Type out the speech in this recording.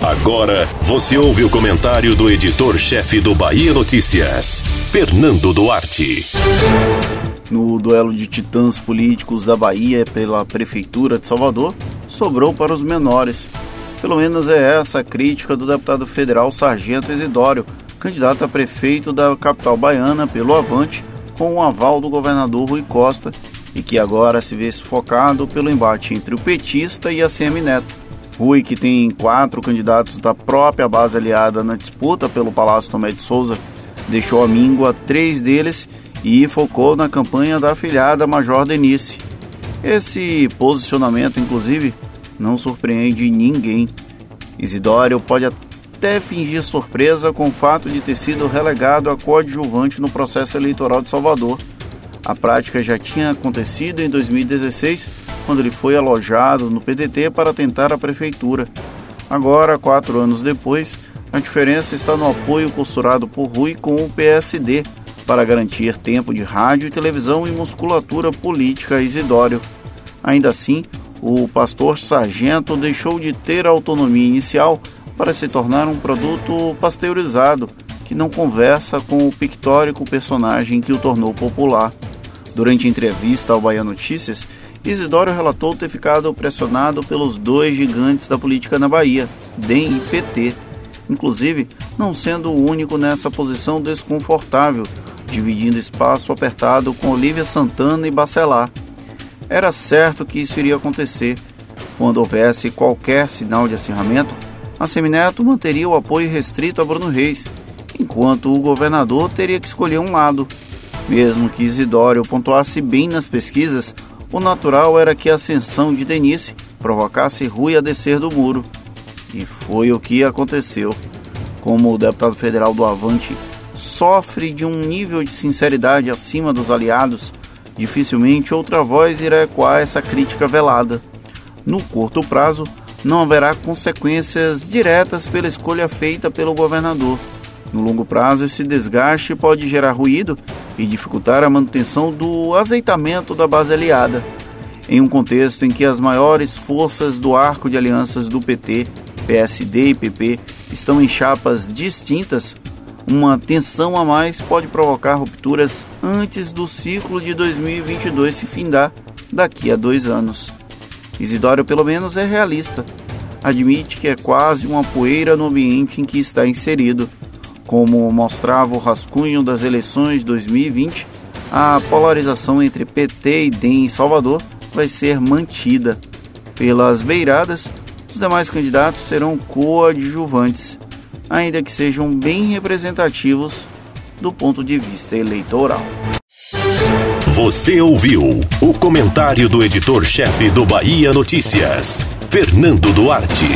Agora você ouve o comentário do editor-chefe do Bahia Notícias, Fernando Duarte. No duelo de titãs políticos da Bahia pela Prefeitura de Salvador, sobrou para os menores. Pelo menos é essa a crítica do deputado federal Sargento Isidório, candidato a prefeito da capital baiana pelo Avante, com o aval do governador Rui Costa, e que agora se vê sufocado pelo embate entre o petista e a CM Neto. Rui, que tem quatro candidatos da própria base aliada na disputa pelo Palácio Tomé de Souza, deixou a míngua três deles e focou na campanha da afilhada Major Denise. Esse posicionamento, inclusive, não surpreende ninguém. Isidório pode até fingir surpresa com o fato de ter sido relegado a coadjuvante no processo eleitoral de Salvador. A prática já tinha acontecido em 2016 quando ele foi alojado no PDT para tentar a prefeitura. Agora, quatro anos depois, a diferença está no apoio costurado por Rui com o PSD para garantir tempo de rádio e televisão e musculatura política a Isidório. Ainda assim, o pastor Sargento deixou de ter autonomia inicial para se tornar um produto pasteurizado que não conversa com o pictórico personagem que o tornou popular. Durante entrevista ao Bahia Notícias, Isidório relatou ter ficado pressionado pelos dois gigantes da política na Bahia, DEM e PT, inclusive não sendo o único nessa posição desconfortável, dividindo espaço apertado com Olívia Santana e Bacelar. Era certo que isso iria acontecer. Quando houvesse qualquer sinal de acirramento, a Semineto manteria o apoio restrito a Bruno Reis, enquanto o governador teria que escolher um lado. Mesmo que Isidório pontuasse bem nas pesquisas, o natural era que a ascensão de Denise provocasse Rui a descer do muro. E foi o que aconteceu. Como o deputado federal do Avante sofre de um nível de sinceridade acima dos aliados, dificilmente outra voz irá ecoar essa crítica velada. No curto prazo, não haverá consequências diretas pela escolha feita pelo governador. No longo prazo, esse desgaste pode gerar ruído e dificultar a manutenção do azeitamento da base aliada. Em um contexto em que as maiores forças do arco de alianças do PT, PSD e PP estão em chapas distintas, uma tensão a mais pode provocar rupturas antes do ciclo de 2022 se findar daqui a dois anos. Isidório, pelo menos, é realista. Admite que é quase uma poeira no ambiente em que está inserido como mostrava o rascunho das eleições de 2020, a polarização entre PT e DEM em Salvador vai ser mantida. Pelas beiradas, os demais candidatos serão coadjuvantes, ainda que sejam bem representativos do ponto de vista eleitoral. Você ouviu o comentário do editor-chefe do Bahia Notícias, Fernando Duarte.